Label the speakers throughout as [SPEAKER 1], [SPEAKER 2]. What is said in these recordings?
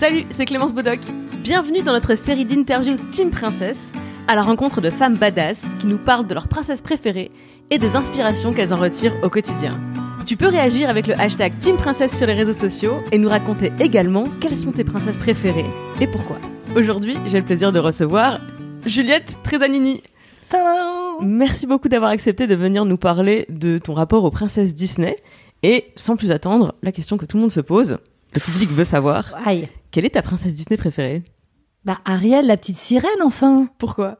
[SPEAKER 1] Salut, c'est Clémence Bodoc. Bienvenue dans notre série d'interviews Team Princesse, à la rencontre de femmes badass qui nous parlent de leurs princesses préférées et des inspirations qu'elles en retirent au quotidien. Tu peux réagir avec le hashtag Team Princesse sur les réseaux sociaux et nous raconter également quelles sont tes princesses préférées et pourquoi. Aujourd'hui, j'ai le plaisir de recevoir Juliette Trezanini. Merci beaucoup d'avoir accepté de venir nous parler de ton rapport aux princesses Disney. Et sans plus attendre, la question que tout le monde se pose, le public veut savoir,
[SPEAKER 2] Aïe.
[SPEAKER 1] Quelle est ta princesse Disney préférée?
[SPEAKER 2] Bah Ariel, la petite sirène, enfin.
[SPEAKER 1] Pourquoi?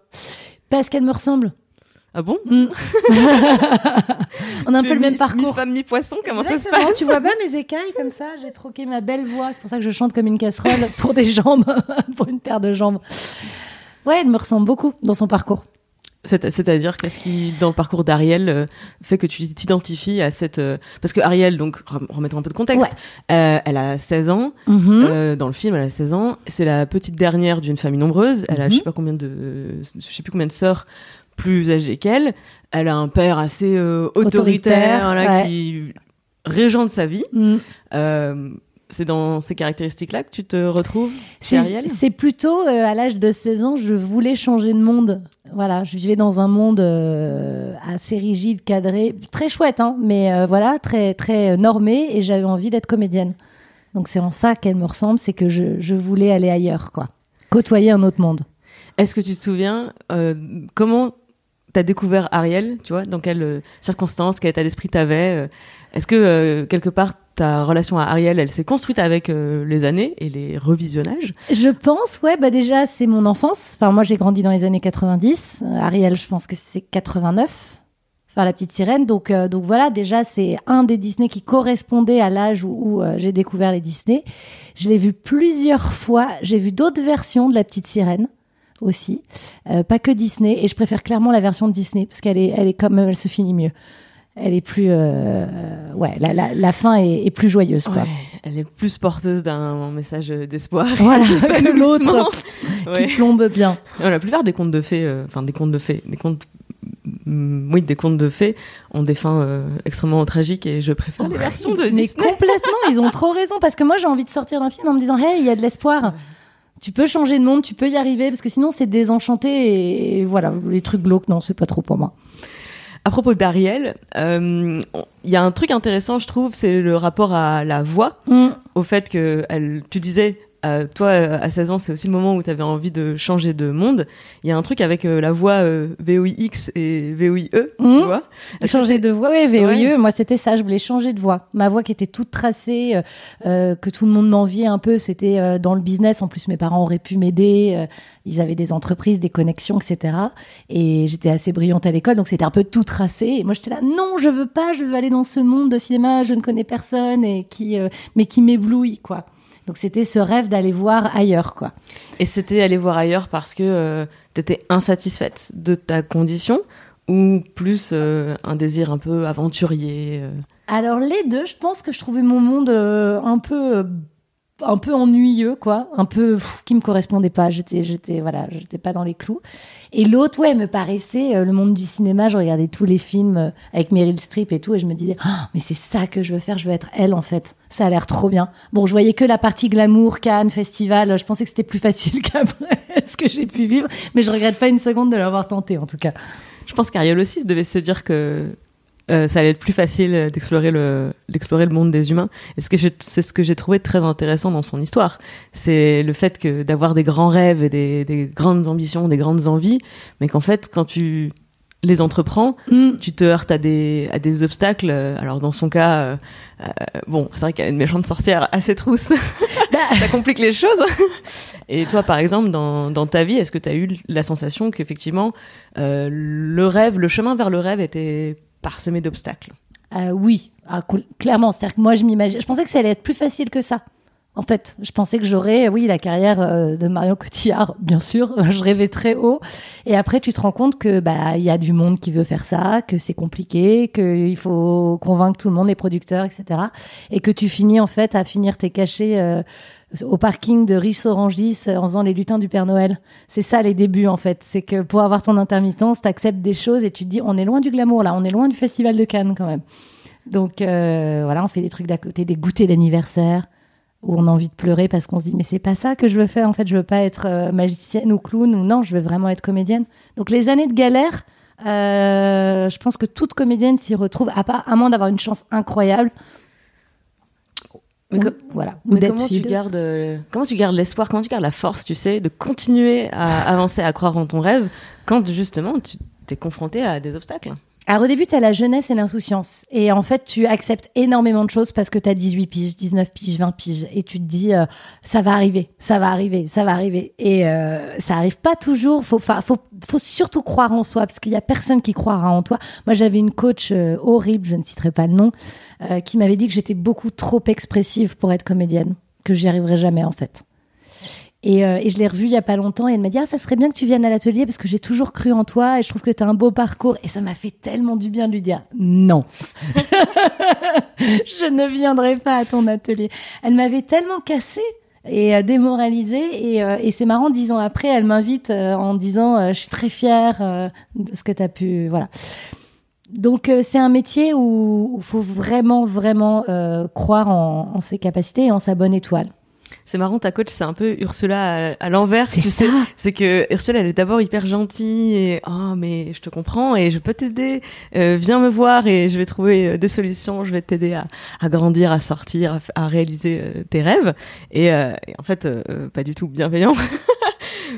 [SPEAKER 2] Parce qu'elle me ressemble.
[SPEAKER 1] Ah bon?
[SPEAKER 2] Mm. On a un
[SPEAKER 1] Tu
[SPEAKER 2] peu le même
[SPEAKER 1] mi-
[SPEAKER 2] parcours.
[SPEAKER 1] Mi-femme, mi-poisson, comment ça se passe?
[SPEAKER 2] Tu vois bien mes écailles comme ça? J'ai troqué ma belle voix. C'est pour ça que je chante comme une casserole pour des jambes, pour une paire de jambes. Ouais, elle me ressemble beaucoup dans son parcours.
[SPEAKER 1] C'est- C'est-à-dire, qu'est-ce qui, dans le parcours d'Ariel, euh, fait que tu t'identifies à cette... euh, Parce que Ariel, donc, rem- remettons un peu de contexte, euh, elle a 16 ans, euh, dans le film, elle a 16 ans, c'est la petite dernière d'une famille nombreuse, elle a je sais pas combien de... je sais plus combien de sœurs plus âgées qu'elle, elle a un père assez euh, autoritaire,
[SPEAKER 2] Autoritaire,
[SPEAKER 1] là,
[SPEAKER 2] ouais.
[SPEAKER 1] qui régente sa vie.
[SPEAKER 2] Mm.
[SPEAKER 1] C'est dans ces caractéristiques-là que tu te retrouves
[SPEAKER 2] C'est plutôt euh, à l'âge de 16 ans, je voulais changer de monde. Voilà, je vivais dans un monde euh, assez rigide, cadré, très chouette, hein, mais euh, voilà, très très normé, et j'avais envie d'être comédienne. Donc c'est en ça qu'elle me ressemble, c'est que je, je voulais aller ailleurs, quoi, côtoyer un autre monde.
[SPEAKER 1] Est-ce que tu te souviens comment t'as découvert Ariel, tu vois, dans quelles circonstances, quel état d'esprit t'avais Est-ce que quelque part ta relation à Ariel, elle s'est construite avec euh, les années et les revisionnages
[SPEAKER 2] Je pense, ouais, bah déjà c'est mon enfance. Enfin moi j'ai grandi dans les années 90. Euh, Ariel, je pense que c'est 89. Enfin la petite sirène. Donc euh, donc voilà, déjà c'est un des Disney qui correspondait à l'âge où, euh, j'ai découvert les Disney. Je l'ai vu plusieurs fois. J'ai vu d'autres versions de la petite sirène aussi, pas que Disney. Et je préfère clairement la version de Disney parce qu'elle est elle est comme elle se finit mieux. Elle est plus euh, ouais la, la, la fin est, est plus joyeuse quoi.
[SPEAKER 1] Ouais, Elle est plus porteuse d'un message d'espoir.
[SPEAKER 2] Voilà que l'autre qui plombe bien.
[SPEAKER 1] Euh, La plupart des contes de fées, euh, enfin des contes de fées, des contes, mm, oui, des contes de fées ont des fins euh, extrêmement tragiques et je préfère les versions de
[SPEAKER 2] Mais
[SPEAKER 1] Disney.
[SPEAKER 2] complètement, ils ont trop raison parce que moi j'ai envie de sortir d'un film en me disant hey, il y a de l'espoir. Tu peux changer de monde, tu peux y arriver parce que sinon c'est désenchanté et voilà, les trucs glauques non, c'est pas trop pour moi.
[SPEAKER 1] À propos d'Ariel, euh, il y a un truc intéressant, je trouve, c'est le rapport à la voix,
[SPEAKER 2] Mm.
[SPEAKER 1] au fait que elle, tu disais, euh, toi, euh, à 16 ans, c'est aussi le moment où tu avais envie de changer de monde. Il y a un truc avec euh, la voix VOIX et VOIE, tu
[SPEAKER 2] Mhm.
[SPEAKER 1] vois.
[SPEAKER 2] Changer de voix, oui, VOIE,
[SPEAKER 1] Ouais.
[SPEAKER 2] moi c'était ça, je voulais changer de voix. Ma voix qui était toute tracée, que tout le monde m'enviait un peu, c'était dans le business. En plus, mes parents auraient pu m'aider, ils avaient des entreprises, des connexions, etc. Et j'étais assez brillante à l'école, donc c'était un peu tout tracé. Et moi j'étais là, non, je veux pas, je veux aller dans ce monde de cinéma, je ne connais personne, et qui, mais qui m'éblouit, quoi. Donc c'était ce rêve d'aller voir ailleurs, quoi.
[SPEAKER 1] Et c'était aller voir ailleurs parce que tu étais insatisfaite de ta condition ou plus euh, un désir un peu aventurier euh,
[SPEAKER 2] Alors les deux, je pense que je trouvais mon monde euh, un peu euh, un peu ennuyeux quoi, un peu pff, qui me correspondait pas, j'étais j'étais voilà, j'étais pas dans les clous. Et l'autre ouais, me paraissait euh, le monde du cinéma, je regardais tous les films euh, avec Meryl Streep et tout et je me disais Ah, mais c'est ça que je veux faire, je veux être elle en fait. Ça a l'air trop bien. Bon, je voyais que la partie glamour, Cannes, festival, je pensais que c'était plus facile qu'après ce que j'ai pu vivre, mais je regrette pas une seconde de l'avoir tenté en tout cas.
[SPEAKER 1] Je pense qu'Ariel aussi devait se dire que euh, ça allait être plus facile d'explorer le, d'explorer le monde des humains. Et ce que c'est ce que j'ai trouvé très intéressant dans son histoire. C'est le fait que d'avoir des grands rêves et des, des grandes ambitions, des grandes envies, mais qu'en fait, quand tu les entreprends,
[SPEAKER 2] Mm.
[SPEAKER 1] tu te heurtes à des, à des obstacles. Alors dans son cas, euh, euh, bon, c'est vrai qu'elle a une méchante sorcière assez trousse.
[SPEAKER 2] Bah,
[SPEAKER 1] ça complique les choses. Et toi, par exemple, dans, dans ta vie, est-ce que tu as eu la sensation qu'effectivement, euh, le rêve, le chemin vers le rêve était parsemé d'obstacles
[SPEAKER 2] Euh, oui, ah, cl- clairement. C'est-à-dire que moi, je m'imagine, je pensais que ça allait être plus facile que ça. En fait, je pensais que j'aurais, oui, la carrière euh, de Marion Cotillard, bien sûr. Je rêvais très haut. Et après, tu te rends compte que bah il y a du monde qui veut faire ça, que c'est compliqué, qu'il faut convaincre tout le monde, les producteurs, etc. Et que tu finis en fait à finir tes cachets euh, au parking de Riche-Orangis en faisant les lutins du Père Noël. C'est ça les débuts en fait. C'est que pour avoir ton intermittence, t'acceptes des choses et tu te dis on est loin du glamour là, on est loin du festival de Cannes quand même. Donc euh, voilà, on fait des trucs d'à côté, des goûters d'anniversaire où on a envie de pleurer parce qu'on se dit mais c'est pas ça que je veux faire en fait, je veux pas être euh, magicienne ou clown ou non, je veux vraiment être comédienne. Donc les années de galère, euh, je pense que toute comédienne s'y retrouve à part à moins d'avoir une chance incroyable.
[SPEAKER 1] Mais
[SPEAKER 2] Ou- voilà. Ou
[SPEAKER 1] Mais
[SPEAKER 2] d'être
[SPEAKER 1] comment tu gardes euh, comment tu gardes l'espoir, comment tu gardes la force, tu sais, de continuer à avancer, à croire en ton rêve quand justement tu t'es confronté à des obstacles?
[SPEAKER 2] Alors au début, tu as la jeunesse et l'insouciance. Et en fait, tu acceptes énormément de choses parce que tu as 18 piges, 19 piges, 20 piges. Et tu te dis, euh, ça va arriver, ça va arriver, ça va arriver. Et euh, ça arrive pas toujours. Faut, fa- faut, faut surtout croire en soi parce qu'il y a personne qui croira en toi. Moi, j'avais une coach euh, horrible, je ne citerai pas le nom, euh, qui m'avait dit que j'étais beaucoup trop expressive pour être comédienne, que j'y arriverais jamais en fait. Et, euh, et je l'ai revue il y a pas longtemps et elle m'a dit ah ça serait bien que tu viennes à l'atelier parce que j'ai toujours cru en toi et je trouve que tu as un beau parcours. Et ça m'a fait tellement du bien de lui dire non. Je ne viendrai pas à ton atelier. Elle m'avait tellement cassée et euh, démoralisée et, euh, et c'est marrant dix ans après elle m'invite en disant je suis très fière de ce que tu as pu voilà. Donc c'est un métier où il faut vraiment vraiment croire en ses capacités et en sa bonne étoile
[SPEAKER 1] C'est marrant, ta coach, c'est un peu Ursula à, à l'envers.
[SPEAKER 2] C'est
[SPEAKER 1] tu
[SPEAKER 2] ça.
[SPEAKER 1] sais. C'est que Ursula, elle est d'abord hyper gentille et oh mais je te comprends et je peux t'aider. Euh, viens me voir et je vais trouver euh, des solutions. Je vais t'aider à, à grandir, à sortir, à, réaliser euh, tes rêves. Et, euh, et en fait, euh, pas du tout bienveillant.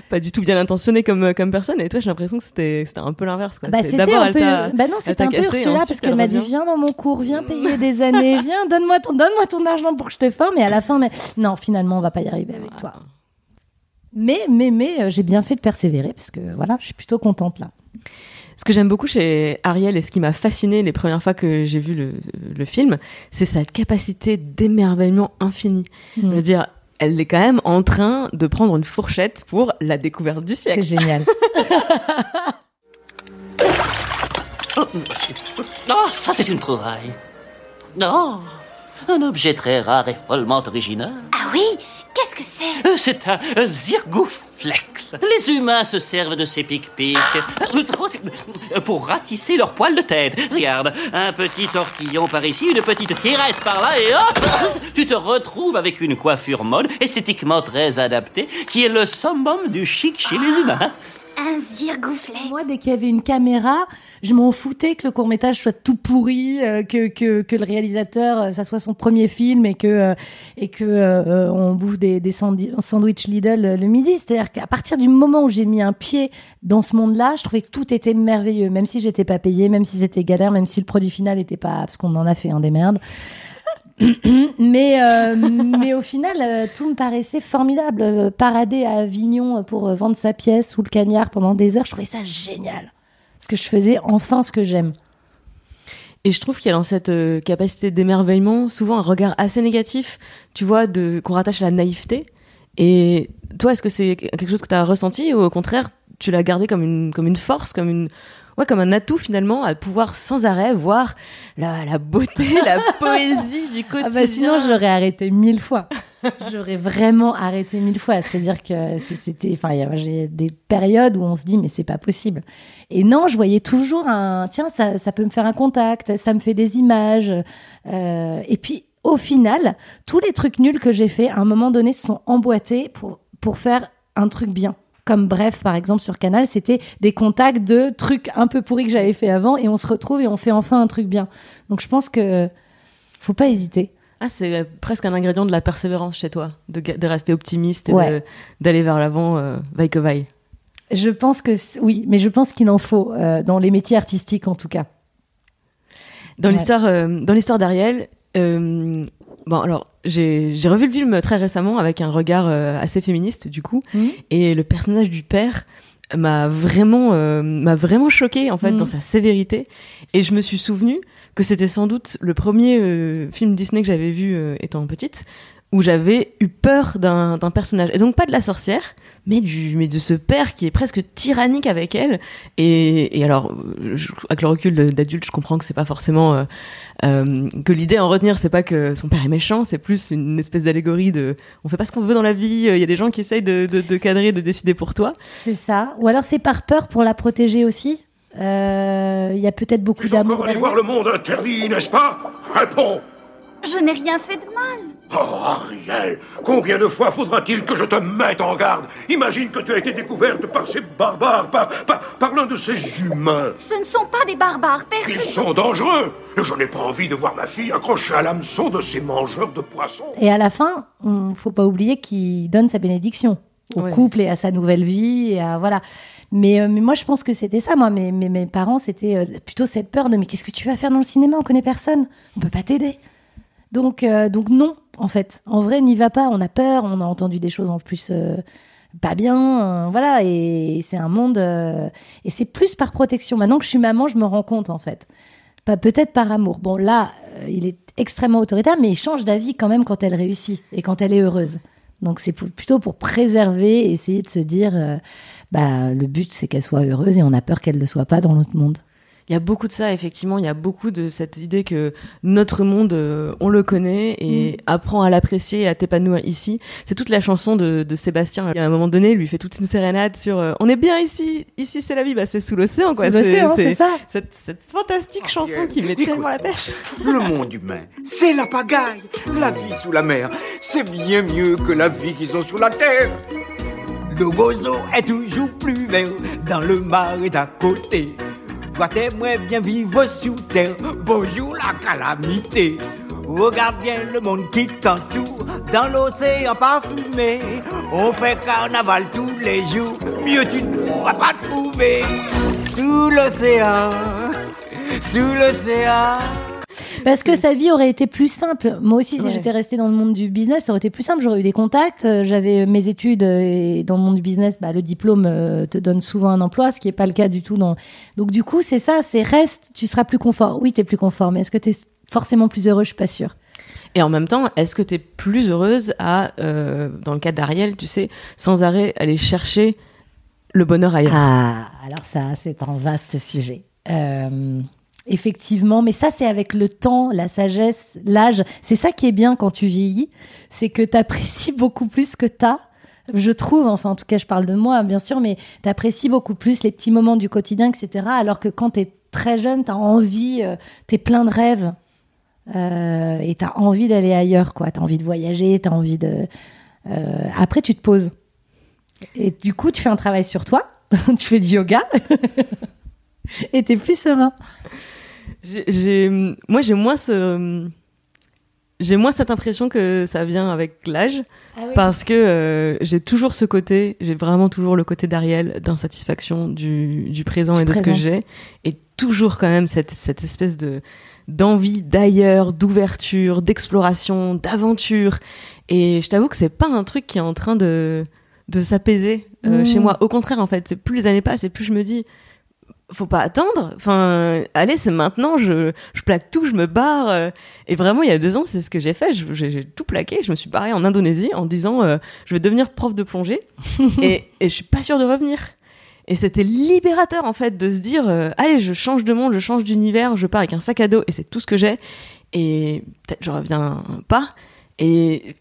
[SPEAKER 1] pas du tout bien intentionné comme euh, comme personne et toi j'ai l'impression que c'était un peu l'inverse
[SPEAKER 2] Bah,
[SPEAKER 1] d'abord
[SPEAKER 2] un
[SPEAKER 1] elle
[SPEAKER 2] peu, bah non, c'était
[SPEAKER 1] t'a
[SPEAKER 2] un peu Ursula parce qu'elle
[SPEAKER 1] elle
[SPEAKER 2] m'a dit viens dans mon cours, viens payer des années, viens donne-moi ton donne-moi ton argent pour que je te forme et à la fin mais non finalement on va pas y arriver avec toi. Mais mais mais euh, j'ai bien fait de persévérer parce que voilà je suis plutôt contente là.
[SPEAKER 1] Ce que j'aime beaucoup chez Ariel et ce qui m'a fasciné les premières fois que j'ai vu le, le film, c'est sa capacité d'émerveillement infini. Je
[SPEAKER 2] Mm.
[SPEAKER 1] veux dire, elle est quand même en train de prendre une fourchette pour la découverte du
[SPEAKER 2] C'est
[SPEAKER 1] siècle.
[SPEAKER 2] génial.
[SPEAKER 3] Oh, ça c'est une trouvaille. Non, un objet très rare et follement original.
[SPEAKER 4] Ah oui Qu'est-ce que c'est
[SPEAKER 3] Euh, C'est un euh, zirgouflex. Les humains se servent de ces pics-pics euh, pour ratisser leur poil de tête. Regarde, un petit tortillon par ici, une petite tirette par là, et hop Tu te retrouves avec une coiffure mode, esthétiquement très adaptée, qui est le summum du chic chez les humains.
[SPEAKER 4] Un zirgouflet.
[SPEAKER 2] Moi dès qu'il y avait une caméra, je m'en foutais que le court métrage soit tout pourri, euh, que, que que le réalisateur euh, ça soit son premier film et que euh, et que on bouffe des des sandi- sandwich Lidl le midi. C'est-à-dire qu'à partir du moment où j'ai mis un pied dans ce monde-là, je trouvais que tout était merveilleux, même si j'étais pas payée, même si c'était galère, même si le produit final était pas parce qu'on en a fait un des merdes. mais euh, mais au final euh, tout me paraissait formidable. Euh, parader à Avignon pour vendre sa pièce sous le cagnard pendant des heures je trouvais ça génial. Parce que je faisais enfin ce que j'aime.
[SPEAKER 1] Et je trouve qu'il y a dans cette capacité d'émerveillement souvent un regard assez négatif, tu vois, de qu'on rattache à la naïveté. Et toi, est-ce que c'est quelque chose que tu as ressenti ou au contraire, tu l'as gardé comme une comme une force, comme une ouais, comme un atout finalement à pouvoir sans arrêt voir la, la beauté, la poésie du quotidien.
[SPEAKER 2] ah bah sinon j'aurais arrêté mille fois. J'aurais vraiment arrêté mille fois. C'est à dire que c'était enfin j'ai des périodes où on se dit mais c'est pas possible. Et non je voyais toujours un tiens ça, ça peut me faire un contact ça me fait des images. Euh, et puis au final tous les trucs nuls que j'ai fait à un moment donné se sont emboîtés pour pour faire un truc bien comme bref par exemple sur Canal c'était des contacts de trucs un peu pourris que j'avais fait avant et on se retrouve et on fait enfin un truc bien donc je pense que faut pas hésiter
[SPEAKER 1] Ah, c'est euh, presque un ingrédient de la persévérance chez toi, de, rester optimiste et
[SPEAKER 2] Ouais.
[SPEAKER 1] d'aller vers l'avant, euh, vaille que vaille.
[SPEAKER 2] Je pense que oui, mais je pense qu'il en faut euh, dans les métiers artistiques en tout cas.
[SPEAKER 1] Dans
[SPEAKER 2] Ouais.
[SPEAKER 1] l'histoire, euh, dans l'histoire d'Ariel, Bon, alors, j'ai revu le film très récemment avec un regard euh, assez féministe, du coup, et le personnage du père m'a vraiment, euh, m'a vraiment choqué en fait dans sa sévérité, et je me suis souvenu que c'était sans doute le premier euh, film Disney que j'avais vu étant petite où j'avais eu peur d'un d'un personnage et donc pas de la sorcière mais du mais de ce père qui est presque tyrannique avec elle et, et alors je- avec le recul d'adulte je comprends que c'est pas forcément euh, euh, que l'idée à en retenir c'est pas que son père est méchant c'est plus une espèce d'allégorie de on fait pas ce qu'on veut dans la vie il y a des gens qui essayent de, de, de cadrer de décider pour toi
[SPEAKER 2] C'est ça. Ou alors c'est par peur pour la protéger aussi. Euh, Il y a peut-être beaucoup
[SPEAKER 5] Tu
[SPEAKER 2] d'amour.
[SPEAKER 5] encore allé
[SPEAKER 2] derrière.
[SPEAKER 5] voir le monde interdit, n'est-ce pas? Réponds
[SPEAKER 4] Je n'ai rien fait de mal.
[SPEAKER 5] Oh, Ariel, combien de fois faudra-t-il que je te mette en garde? Imagine que tu as été découverte par ces barbares, par, par, par l'un de ces humains.
[SPEAKER 4] Ce ne sont pas des barbares,
[SPEAKER 5] Ils
[SPEAKER 4] personne.
[SPEAKER 5] sont dangereux. Et je n'ai pas envie de voir ma fille accrochée à l'hameçon de ces mangeurs de poissons.
[SPEAKER 2] Et à la fin, on faut pas oublier qu'il donne sa bénédiction au
[SPEAKER 1] Ouais.
[SPEAKER 2] couple et à sa nouvelle vie. Et à, voilà. Mais, euh, mais moi, je pense que c'était ça. Moi, mes, mes, mes parents, c'était euh, plutôt cette peur de mais qu'est-ce que tu vas faire dans le cinéma? On connaît personne. On peut pas t'aider. Donc, euh, donc non, en fait. En vrai, n'y va pas. On a peur. On a entendu des choses en plus euh, pas bien. euh, voilà. Et, c'est un monde. euh, et c'est plus par protection. Maintenant que je suis maman, je me rends compte, en fait. Pas peut-être par amour. Bon, là, il est extrêmement autoritaire, mais il change d'avis quand même quand elle réussit et quand elle est heureuse. Donc c'est plutôt pour préserver essayer de se dire, bah le but c'est qu'elle soit heureuse et on a peur qu'elle ne le soit pas dans l'autre monde.
[SPEAKER 1] Il y a beaucoup de ça, effectivement. Il y a beaucoup de cette idée que notre monde, euh, on le connaît et apprend à l'apprécier et à t'épanouir ici. C'est toute la chanson de, de Sébastien. A un moment donné, il lui fait toute une sérénade sur euh, On est bien ici, ici c'est la vie. Bah, c'est sous l'océan, quoi.
[SPEAKER 2] Sous l'océan, c'est ça.
[SPEAKER 1] Cette, cette fantastique chanson qui met
[SPEAKER 6] Écoute.
[SPEAKER 1] tellement la pêche.
[SPEAKER 6] Le monde humain, c'est la pagaille. La vie sous la mer, c'est bien mieux que la vie qu'ils ont sur la terre. Le roseau est toujours plus vert dans le marais d'à côté. Toi, bien vivre sous terre? Bonjour la calamité. Regarde bien le monde qui t'entoure dans l'océan parfumé. On fait carnaval tous les jours. Mieux tu ne pourras pas trouver. Sous l'océan, sous l'océan.
[SPEAKER 2] Parce que sa vie aurait été plus simple. Moi aussi, si
[SPEAKER 1] Ouais.
[SPEAKER 2] j'étais restée dans le monde du business, ça aurait été plus simple. J'aurais eu des contacts, euh, j'avais mes études euh, et dans le monde du business, bah, le diplôme euh, te donne souvent un emploi, ce qui n'est pas le cas du tout. Dans... Donc du coup, c'est ça, c'est reste, tu seras plus confort. Oui, tu es plus confort, mais est-ce que tu es forcément plus heureux? Je suis pas sûre.
[SPEAKER 1] Et en même temps, est-ce que tu es plus heureuse à, euh, dans le cas d'Ariel, tu sais, sans arrêt aller chercher le bonheur ailleurs?
[SPEAKER 2] Ah, alors ça, c'est un vaste sujet. Euh, effectivement, mais ça, c'est avec le temps, la sagesse, l'âge. C'est ça qui est bien quand tu vieillis, c'est que tu apprécies beaucoup plus que tu as. Je trouve, enfin, en tout cas, je parle de moi, bien sûr, mais tu apprécies beaucoup plus les petits moments du quotidien, etc. Alors que quand tu es très jeune, tu as envie, tu es plein de rêves. euh, et tu as envie d'aller ailleurs, quoi. Tu as envie de voyager, tu as envie de. euh, après, tu te poses. Et du coup, tu fais un travail sur toi, tu fais du yoga, et t'es plus serein.
[SPEAKER 1] J'ai- moi, j'ai moins ce, j'ai moins cette impression que ça vient avec l'âge, parce que euh, j'ai toujours ce côté, j'ai vraiment toujours le côté d'Ariel, d'insatisfaction du, du présent
[SPEAKER 2] Du
[SPEAKER 1] et de ce que j'ai, et toujours quand même cette, cette espèce de d'envie d'ailleurs, d'ouverture, d'exploration, d'aventure. Et je t'avoue que c'est pas un truc qui est en train de de s'apaiser euh,
[SPEAKER 2] Mm.
[SPEAKER 1] chez moi. Au contraire, en fait, c'est plus les années passent et plus je me dis faut pas attendre. Enfin, allez, c'est maintenant. Je, je plaque tout, je me barre. euh, et vraiment, il y a deux ans, c'est ce que j'ai fait. J'ai j'ai tout plaqué. Je me suis barrée en Indonésie en disant, euh, je vais devenir prof de plongée. et, et je suis pas sûre de revenir. Et c'était libérateur en fait de se dire, euh, allez, je change de monde, je change d'univers, je pars avec un sac à dos et c'est tout ce que j'ai. Et peut-être je reviens pas. Et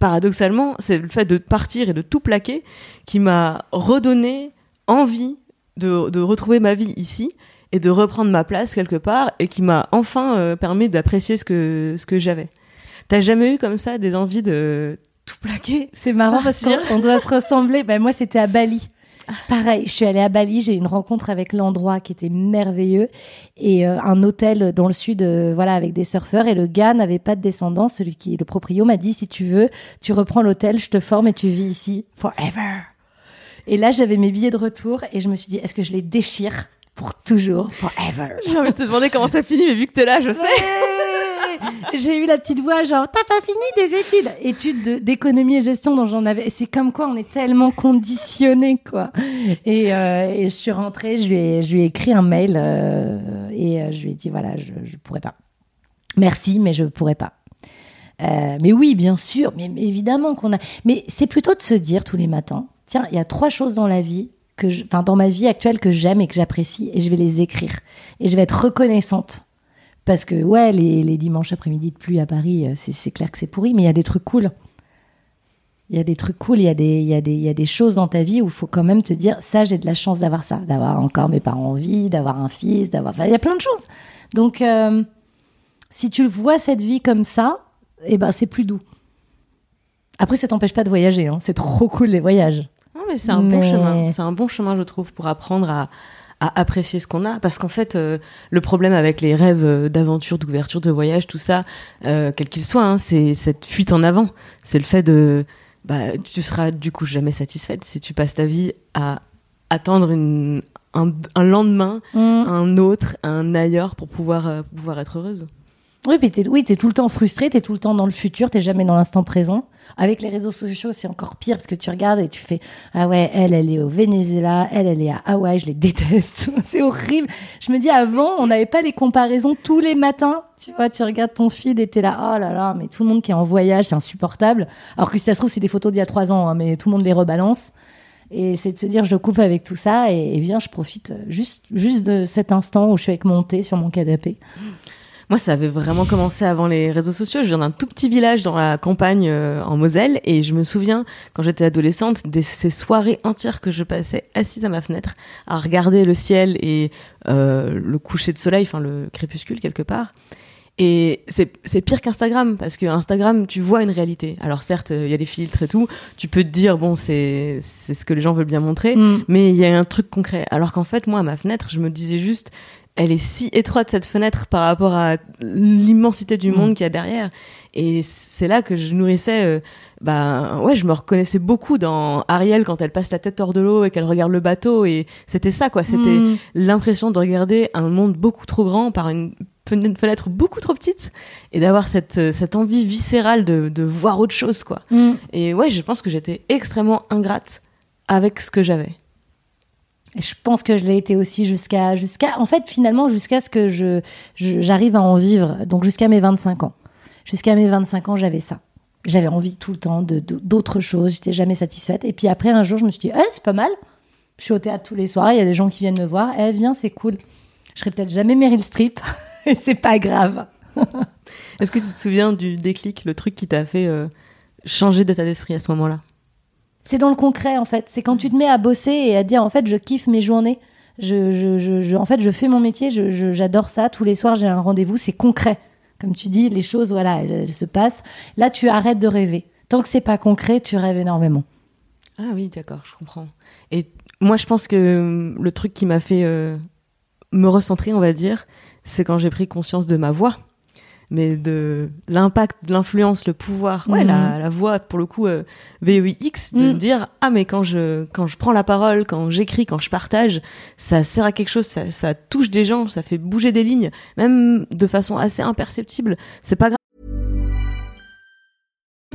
[SPEAKER 1] paradoxalement, c'est le fait de partir et de tout plaquer qui m'a redonné envie de, de retrouver ma vie ici et de reprendre ma place quelque part et qui m'a enfin euh, permis d'apprécier ce que, ce que j'avais. T'as jamais eu comme ça des envies de tout plaquer?
[SPEAKER 2] C'est marrant parce qu'on on doit se ressembler. Ben, moi, c'était à Bali. Pareil, je suis allée à Bali, j'ai eu une rencontre avec l'endroit qui était merveilleux et euh, un hôtel dans le sud, euh, voilà, avec des surfeurs. Et le gars n'avait pas de descendance. Celui qui, le proprio, m'a dit si tu veux, tu reprends l'hôtel, je te forme et tu vis ici forever. Et là, j'avais mes billets de retour et je me suis dit est-ce que je les déchire pour toujours, forever?
[SPEAKER 1] J'ai envie de te demander comment ça finit, mais vu que t'es là, je sais.
[SPEAKER 2] Ouais. j'ai eu la petite voix genre t'as pas fini des études? Études de- d'économie et gestion dont j'en avais c'est comme quoi on est tellement conditionné quoi. Et, euh, et je suis rentrée je lui ai je lui ai écrit un mail euh, et euh, je lui ai dit voilà je je pourrais pas. Merci mais je pourrais pas. Euh, mais oui bien sûr mais, mais évidemment qu'on a mais c'est plutôt de se dire tous les matins tiens il y a trois choses dans la vie que je- dans ma vie actuelle que j'aime et que j'apprécie et je vais les écrire et je vais être reconnaissante parce que, ouais, les, dimanches après-midi de pluie à Paris, euh, c'est clair que c'est pourri, mais il y a des trucs cool. Il y a des trucs cool, il y, a des- y, y a des choses dans ta vie où il faut quand même te dire ça, j'ai de la chance d'avoir ça, d'avoir encore mes parents en vie, d'avoir un fils, d'avoir. Enfin, il y a plein de choses. Donc, euh, si tu vois cette vie comme ça, eh ben, c'est plus doux. Après, ça t'empêche pas de voyager, hein. c'est trop cool les voyages.
[SPEAKER 1] Non, mais c'est un bon chemin. C'est un bon chemin, je trouve, pour apprendre à, à apprécier ce qu'on a. Parce qu'en fait, euh, le problème avec les rêves euh, d'aventure, d'ouverture, de voyage, tout ça, euh, quel qu'il soit, hein, c'est cette fuite en avant. C'est le fait de. Bah, tu seras du coup jamais satisfaite si tu passes ta vie à attendre une, un, un lendemain, un autre, un ailleurs pour pouvoir, euh, pour pouvoir être heureuse.
[SPEAKER 2] Oui, puis t'es, oui, t'es tout le temps frustré, t'es tout le temps dans le futur, t'es jamais dans l'instant présent. Avec les réseaux sociaux, c'est encore pire parce que tu regardes et tu fais ah ouais, elle, elle est au Venezuela, elle, elle est à Hawaï, je les déteste, c'est horrible. Je me dis avant, on n'avait pas les comparaisons tous les matins. Tu vois, tu regardes ton feed et t'es là, oh là là, mais tout le monde qui est en voyage, c'est insupportable. Alors que si ça se trouve, c'est des photos d'il y a trois ans, hein, mais tout le monde les rebalance. Et c'est de se dire, je coupe avec tout ça et, et bien, je profite juste, juste de cet instant où je suis avec mon thé sur mon canapé.
[SPEAKER 1] Moi, ça avait vraiment commencé avant les réseaux sociaux. Je viens d'un tout petit village dans la campagne euh, en Moselle et je me souviens quand j'étais adolescente de ces soirées entières que je passais assise à ma fenêtre à regarder le ciel et euh, le coucher de soleil, enfin le crépuscule quelque part. Et c'est pire qu'Instagram parce que Instagram, tu vois une réalité. Alors certes, il y a des filtres et tout. Tu peux te dire bon, c'est c'est ce que les gens veulent bien montrer,
[SPEAKER 2] Mm.
[SPEAKER 1] mais il y a un truc concret. Alors qu'en fait, moi, à ma fenêtre, je me disais juste, elle est si étroite cette fenêtre par rapport à l'immensité du monde qu'il y a derrière. Et c'est là que je nourrissais. euh, bah ouais, je me reconnaissais beaucoup dans Ariel quand elle passe la tête hors de l'eau et qu'elle regarde le bateau. Et c'était ça, quoi. C'était
[SPEAKER 2] Mm.
[SPEAKER 1] l'impression de regarder un monde beaucoup trop grand par une fenêtre beaucoup trop petite et d'avoir cette, euh, cette envie viscérale de, de voir autre chose, quoi.
[SPEAKER 2] Mm.
[SPEAKER 1] Et ouais, je pense que j'étais extrêmement ingrate avec ce que j'avais.
[SPEAKER 2] Je pense que je l'ai été aussi jusqu'à, jusqu'à, en fait, finalement, jusqu'à ce que je, j'arrive à en vivre. Donc, jusqu'à mes 25 ans. Jusqu'à mes 25 ans, j'avais ça. J'avais envie tout le temps de- d'autres choses. J'étais jamais satisfaite. Et puis après, un jour, je me suis dit, eh, c'est pas mal. Je suis au théâtre tous les soirs. Il y a des gens qui viennent me voir. Eh, viens, c'est cool. Je serai peut-être jamais Meryl Streep. et c'est pas grave.
[SPEAKER 1] Est-ce que tu te souviens du déclic, le truc qui t'a fait euh, changer d'état d'esprit à ce moment-là?
[SPEAKER 2] C'est dans le concret, en fait. C'est quand tu te mets à bosser et à dire, en fait, je kiffe mes journées. Je, je, je, en fait, je fais mon métier, j'adore ça. Tous les soirs, j'ai un rendez-vous, c'est concret. Comme tu dis, les choses, voilà, elles, se passent. Là, tu arrêtes de rêver. Tant que c'est pas concret, tu rêves énormément.
[SPEAKER 1] Ah oui, d'accord, je comprends. Et moi, je pense que euh, le truc qui m'a fait euh, me recentrer, on va dire, c'est quand j'ai pris conscience de ma voix, mais de l'impact, de l'influence, le pouvoir, ouais,
[SPEAKER 2] Mhm.
[SPEAKER 1] la, la voix, pour le coup, euh, VOIX, de
[SPEAKER 2] Mhm.
[SPEAKER 1] dire, ah, mais quand je, quand je prends la parole, quand j'écris, quand je partage, ça sert à quelque chose, ça, ça touche des gens, ça fait bouger des lignes, même de façon assez imperceptible. C'est pas grave.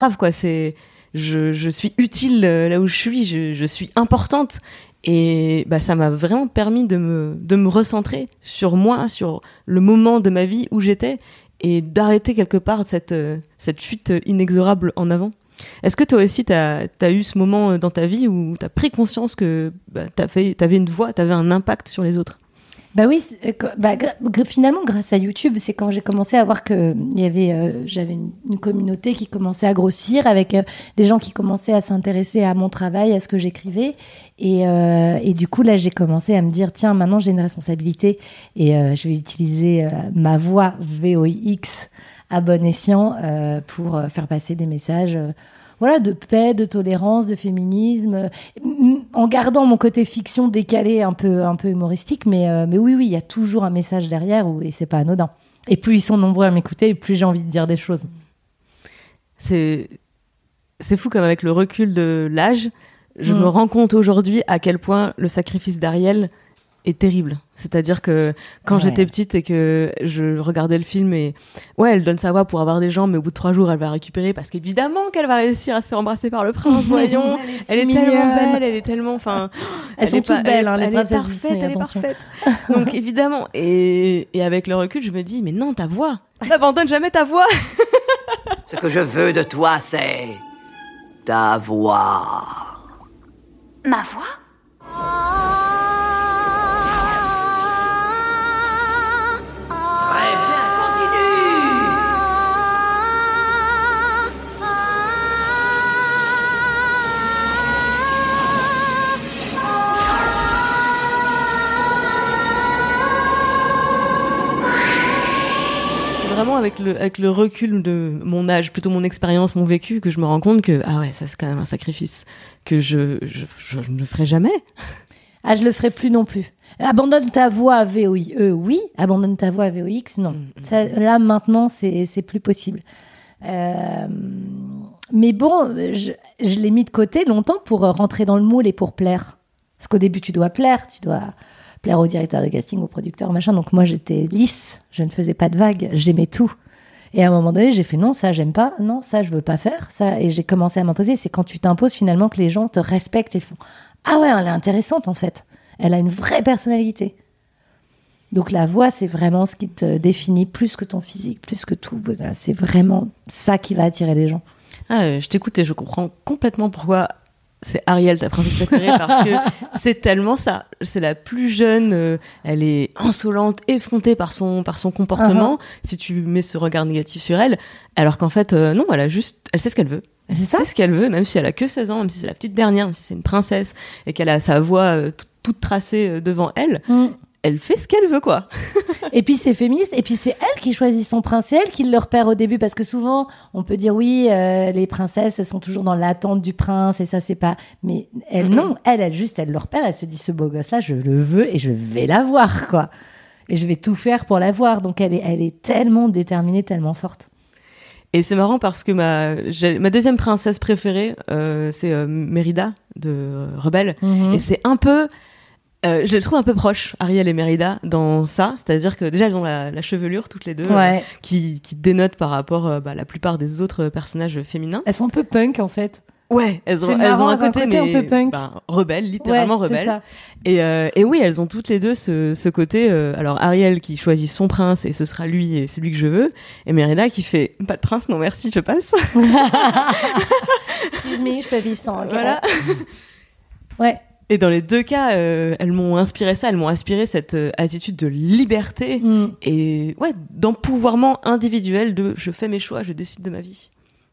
[SPEAKER 1] grave quoi. C'est je, je suis utile euh, là où je suis je, je suis importante. Et bah ça m'a vraiment permis de me de me recentrer sur moi sur le moment de ma vie où j'étais et d'arrêter quelque part cette euh, cette fuite inexorable en avant. Est-ce que toi aussi t'as as eu ce moment euh, dans ta vie où t'as pris conscience que bah, t'as fait t'avais une voix t'avais un impact sur les autres?
[SPEAKER 2] Bah oui, euh, bah, finalement grâce à YouTube, c'est quand j'ai commencé à voir que il y avait, euh, j'avais une, communauté qui commençait à grossir avec euh, des gens qui commençaient à s'intéresser à mon travail, à ce que j'écrivais, et, euh, du coup là j'ai commencé à me dire tiens maintenant j'ai une responsabilité et euh, je vais utiliser euh, ma voix VOIX à bon escient euh, pour euh, faire passer des messages. Voilà, de paix, de tolérance, de féminisme, euh, en gardant mon côté fiction décalé, un peu, un peu humoristique, mais, euh, mais oui, oui, il y a toujours un message derrière où- et c'est pas anodin. Et plus ils sont nombreux à m'écouter, et plus j'ai envie de dire des choses.
[SPEAKER 1] C'est c'est fou comme avec le recul de l'âge, je
[SPEAKER 2] Mm.
[SPEAKER 1] me rends compte aujourd'hui à quel point le sacrifice d'Ariel est terrible. C'est-à-dire que quand
[SPEAKER 2] Ouais.
[SPEAKER 1] j'étais petite et que je regardais le film et ouais, elle donne sa voix pour avoir des gens, mais au bout de trois jours, elle va récupérer parce qu'évidemment qu'elle va réussir à se faire embrasser par le prince. Voyons,
[SPEAKER 2] Elle est si
[SPEAKER 1] elle est
[SPEAKER 2] mignonne.
[SPEAKER 1] tellement belle, elle est tellement, enfin,
[SPEAKER 2] Elles sont
[SPEAKER 1] est pas-
[SPEAKER 2] toutes belles,
[SPEAKER 1] elle-
[SPEAKER 2] hein, les
[SPEAKER 1] elle est parfaite,
[SPEAKER 2] Disney,
[SPEAKER 1] elle est
[SPEAKER 2] attention.
[SPEAKER 1] parfaite. Donc évidemment, et, et avec le recul, je me dis, mais non, ta voix, n'abandonne jamais ta voix.
[SPEAKER 7] Ce que je veux de toi, c'est ta voix.
[SPEAKER 4] Ma voix?
[SPEAKER 1] Vraiment avec le, avec le recul de mon âge, plutôt mon expérience, mon vécu, que je me rends compte que, ah ouais, ça c'est quand même un sacrifice que je, je, je ne ferai jamais.
[SPEAKER 2] Ah, je le ferai plus non plus. Abandonne ta voix à VOIE, oui. Abandonne ta voix à VOX, non. Ça, là, maintenant, c'est plus possible. Euh, mais bon, je, je l'ai mis de côté longtemps pour euh, rentrer dans le moule et pour plaire. Parce qu'au début, tu dois plaire, tu dois plaire au directeur de casting, au producteur, machin. Donc moi, j'étais lisse, je ne faisais pas de vagues, j'aimais tout. Et à un moment donné, j'ai fait non, ça j'aime pas, non, ça je veux pas faire, ça. Et j'ai commencé à m'imposer. C'est quand tu t'imposes finalement que les gens te respectent et font ah ouais, elle est intéressante en fait. Elle a une vraie personnalité. Donc la voix, c'est vraiment ce qui te définit plus que ton physique, plus que tout. C'est vraiment ça qui va attirer les gens.
[SPEAKER 1] Ah, je t'écoute et je comprends complètement pourquoi c'est Ariel ta princesse préférée parce que c'est tellement ça. C'est la plus jeune, euh, elle est insolente, effrontée par son par son comportement. Si tu mets ce regard négatif sur elle, alors qu'en fait euh, non, elle a juste, elle sait ce qu'elle veut. Elle
[SPEAKER 2] ça.
[SPEAKER 1] sait ce qu'elle veut, même si elle a que 16 ans, même si c'est la petite dernière, même si c'est une princesse et qu'elle a sa voix euh, toute- tracée devant elle.
[SPEAKER 2] Mm.
[SPEAKER 1] Elle fait ce qu'elle veut quoi.
[SPEAKER 2] Et puis c'est féministe, et puis c'est elle qui choisit son prince, c'est elle qui le repère au début, parce que souvent on peut dire oui, euh, les princesses elles sont toujours dans l'attente du prince, et ça c'est pas. Mais elle non, elle, elle juste, elle le repère, elle se dit ce beau gosse là, je le veux et je vais l'avoir quoi. Et je vais tout faire pour l'avoir. Donc elle est, elle est tellement déterminée, tellement forte.
[SPEAKER 1] Et c'est marrant parce que ma, ma deuxième princesse préférée, euh, c'est euh, Mérida de Rebelle.
[SPEAKER 2] Mhm.
[SPEAKER 1] Et c'est un peu. Euh, je les trouve un peu proches, Ariel et Mérida, dans ça. C'est-à-dire que déjà, elles ont la, la chevelure, toutes les deux, euh, qui, qui dénote par rapport euh, bah, à la plupart des autres personnages féminins.
[SPEAKER 2] Elles sont un peu punk en fait.
[SPEAKER 1] Ouais, elles ont, elles un côté,
[SPEAKER 2] un peu punk.
[SPEAKER 1] ben, rebelle, littéralement
[SPEAKER 2] Ouais,
[SPEAKER 1] rebelle. Et, et oui, elles ont toutes les deux ce, ce côté. alors Ariel qui choisit son prince et ce sera lui et c'est lui que je veux. Et Mérida qui fait pas de prince, non merci, je passe.
[SPEAKER 2] Excuse moi je peux vivre sans.
[SPEAKER 1] Voilà.
[SPEAKER 2] Ouais.
[SPEAKER 1] Et dans les deux cas, euh, elles m'ont inspiré ça, elles m'ont inspiré cette euh, attitude de liberté
[SPEAKER 2] Mm.
[SPEAKER 1] et ouais, d'empouvoirment individuel de je fais mes choix, je décide de ma vie.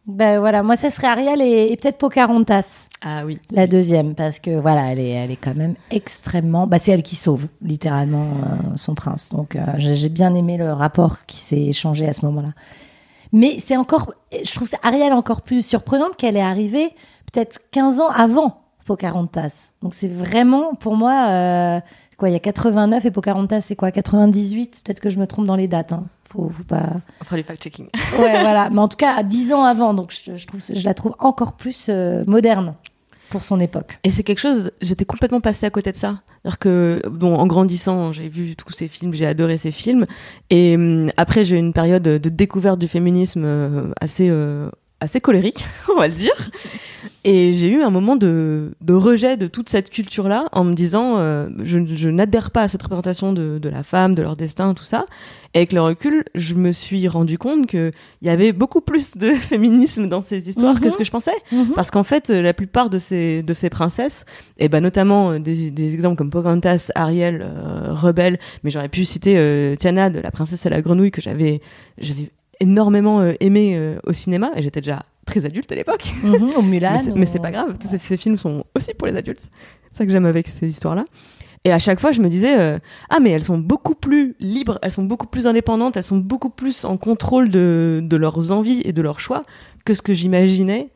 [SPEAKER 2] Ben voilà, moi ça serait Ariel et, et peut-être Pocahontas.
[SPEAKER 1] Ah oui.
[SPEAKER 2] La deuxième, parce que voilà, elle est, elle est quand même extrêmement. Bah, c'est elle qui sauve littéralement euh, son prince. Donc j'ai j'ai bien aimé le rapport qui s'est échangé à ce moment-là. Mais c'est encore, je trouve ça Ariel encore plus surprenante qu'elle est arrivée peut-être 15 ans avant Pocahontas. Donc c'est vraiment pour moi euh, quoi, il y a 89 et Pocahontas c'est quoi 98 Peut-être que je me trompe dans les dates. Hein. Faut, faut pas.
[SPEAKER 1] On fera du fact-checking.
[SPEAKER 2] Ouais, voilà. Mais en tout cas, à 10 ans avant, donc je, je trouve, je la trouve encore plus euh, moderne pour son époque.
[SPEAKER 1] Et c'est quelque chose, j'étais complètement passée à côté de ça. C'est-à-dire que, bon, en grandissant, j'ai vu tous ces films, j'ai adoré ces films. Et hum, après, j'ai eu une période de découverte du féminisme euh, assez euh, assez colérique, on va le dire. Et j'ai eu un moment de, de, rejet de toute cette culture-là en me disant euh, je, je n'adhère pas à cette représentation de, de, la femme, de leur destin, tout ça. Et avec le recul, je me suis rendu compte qu'il y avait beaucoup plus de féminisme dans ces histoires que ce que je pensais.
[SPEAKER 2] Mhm.
[SPEAKER 1] Parce qu'en fait, la plupart de ces, de ces princesses, et ben notamment des, des exemples comme Pocahontas, Ariel, euh, Rebelle, mais j'aurais pu citer euh, Tiana de La princesse à la grenouille que j'avais j'avais énormément euh, aimé euh, au cinéma et j'étais déjà très adulte à l'époque.
[SPEAKER 2] Mhm, au Mulan.
[SPEAKER 1] mais c'est-
[SPEAKER 2] ou-
[SPEAKER 1] pas grave, tous ces, ces films sont aussi pour les adultes. C'est ça que j'aime avec ces histoires-là. Et à chaque fois, je me disais, euh, ah mais elles sont beaucoup plus libres, elles sont beaucoup plus indépendantes, elles sont beaucoup plus en contrôle de, de leurs envies et de leurs choix que ce que j'imaginais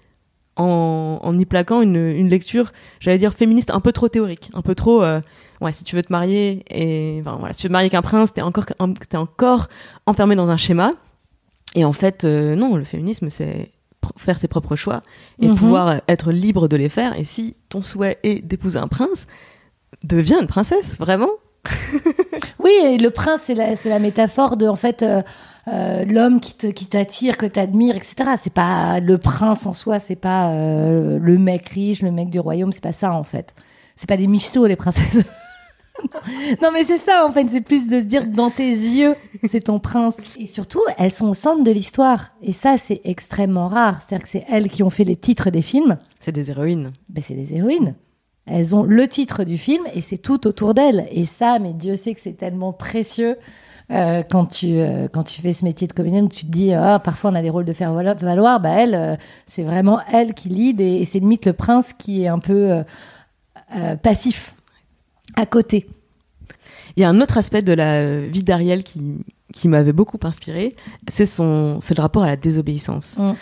[SPEAKER 1] en, en y plaquant une, une lecture, j'allais dire féministe, un peu trop théorique, un peu trop, euh, ouais, si tu veux te marier et, enfin, voilà, si tu veux te marier avec un prince, t'es encore, t'es encore enfermé dans un schéma. Et en fait, euh, non, le féminisme, c'est faire ses propres choix et
[SPEAKER 2] Mhm.
[SPEAKER 1] pouvoir être libre de les faire. Et si ton souhait est d'épouser un prince, deviens une princesse, vraiment.
[SPEAKER 2] Oui, et le prince, c'est la, c'est la métaphore de, en fait, euh, euh, l'homme qui te- qui t'attire, que t'admires, etc. C'est pas le prince en soi, c'est pas euh, le mec riche, le mec du royaume, c'est pas ça, en fait. C'est pas des michetots, les princesses. non, mais c'est ça, en fait. C'est plus de se dire que dans tes yeux, c'est ton prince. Et surtout, elles sont au centre de l'histoire. Et ça, c'est extrêmement rare. C'est-à-dire que c'est elles qui ont fait les titres des films.
[SPEAKER 1] C'est des héroïnes.
[SPEAKER 2] Ben, c'est des héroïnes. Elles ont le titre du film et c'est tout autour d'elles. Et ça, mais Dieu sait que c'est tellement précieux euh, quand, tu, euh, quand tu fais ce métier de comédienne tu te dis, ah, parfois on a des rôles de faire valo- valoir. Bah, elle, euh, c'est vraiment elle qui lead et, et c'est limite le prince qui est un peu euh, euh, passif à côté.
[SPEAKER 1] Il y a un autre aspect de la vie d'Ariel qui, qui m'avait beaucoup inspiré, c'est son, c'est le rapport à la désobéissance.
[SPEAKER 2] Mm.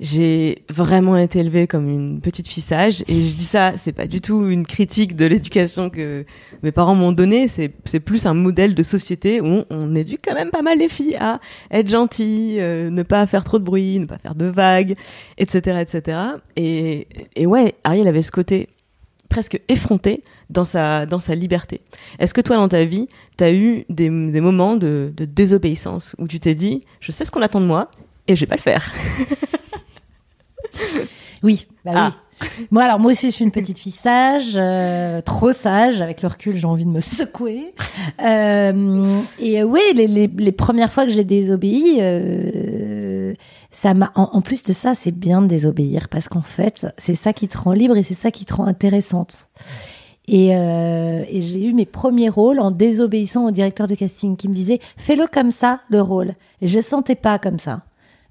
[SPEAKER 1] J'ai vraiment été élevée comme une petite fille sage et je dis ça, c'est pas du tout une critique de l'éducation que mes parents m'ont donnée, c'est, c'est plus un modèle de société où on, on éduque quand même pas mal les filles à être gentilles, euh, ne pas faire trop de bruit, ne pas faire de vagues, etc., etc. Et, et ouais, Ariel avait ce côté presque effronté dans sa, dans sa liberté. Est-ce que toi, dans ta vie, tu as eu des, des moments de, de désobéissance où tu t'es dit, je sais ce qu'on attend de moi et je vais pas le faire?
[SPEAKER 2] Oui, bah
[SPEAKER 1] Ah.
[SPEAKER 2] oui. Moi, alors moi aussi, je suis une petite fille sage, euh, trop sage. Avec le recul, j'ai envie de me secouer. Euh, et euh, oui, les, les, les premières fois que j'ai désobéi, ça m'a. En, en plus de ça, c'est bien de désobéir parce qu'en fait, c'est ça qui te rend libre et c'est ça qui te rend intéressante. Et, euh, et j'ai eu mes premiers rôles en désobéissant au directeur de casting qui me disait fais-le comme ça le rôle. Et je sentais pas comme ça.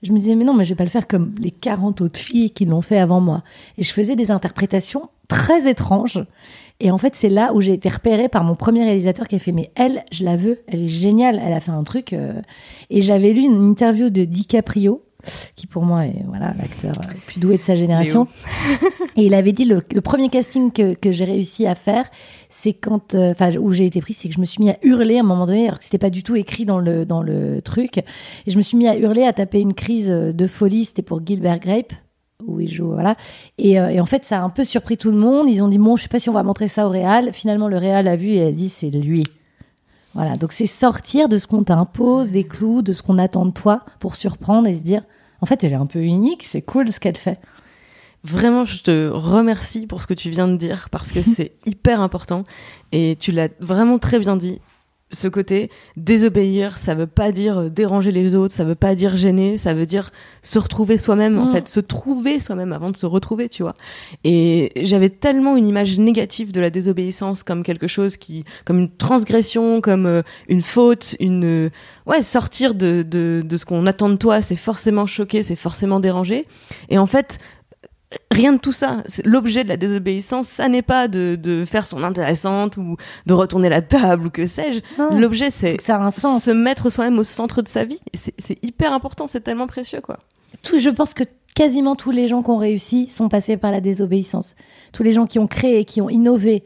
[SPEAKER 2] Je me disais mais non mais je vais pas le faire comme les 40 autres filles qui l'ont fait avant moi. Et je faisais des interprétations très étranges. Et en fait c'est là où j'ai été repérée par mon premier réalisateur qui a fait mais elle je la veux, elle est géniale, elle a fait un truc. euh. Et j'avais lu une interview de DiCaprio qui pour moi est voilà l'acteur euh, le plus doué de sa génération. Et il avait dit le, le premier casting que, que j'ai réussi à faire, c'est quand, euh, enfin, où j'ai été prise, c'est que je me suis mis à hurler à un moment donné, alors que c'était pas du tout écrit dans le dans le truc. Et je me suis mis à hurler, à taper une crise de folie. C'était pour Gilbert Grape où il joue, voilà. Et, euh, et en fait, ça a un peu surpris tout le monde. Ils ont dit bon, je sais pas si on va montrer ça au Réal. Finalement, le Réal a vu et a dit c'est lui. Voilà. Donc c'est sortir de ce qu'on t'impose, des clous, de ce qu'on attend de toi, pour surprendre et se dire en fait, elle est un peu unique. C'est cool ce qu'elle fait.
[SPEAKER 1] Vraiment, je te remercie pour ce que tu viens de dire parce que c'est hyper important et tu l'as vraiment très bien dit. Ce côté désobéir, ça veut pas dire euh, déranger les autres, ça veut pas dire gêner, ça veut dire se retrouver soi-même, en
[SPEAKER 2] Mm.
[SPEAKER 1] fait, se trouver soi-même avant de se retrouver, tu vois. Et j'avais tellement une image négative de la désobéissance comme quelque chose qui, comme une transgression, comme euh, une faute, une, euh, ouais, sortir de, de, de ce qu'on attend de toi, c'est forcément choquer, c'est forcément déranger. Et en fait, rien de tout ça. L'objet de la désobéissance, ça n'est pas de, de faire son intéressante ou de retourner la table ou que sais-je. L'objet, c'est se mettre soi-même au centre de sa vie. C'est hyper important, c'est tellement précieux, quoi.
[SPEAKER 2] tout, je pense que quasiment tous les gens qui ont réussi sont passés par la désobéissance. Tous les gens qui ont créé, qui ont innové,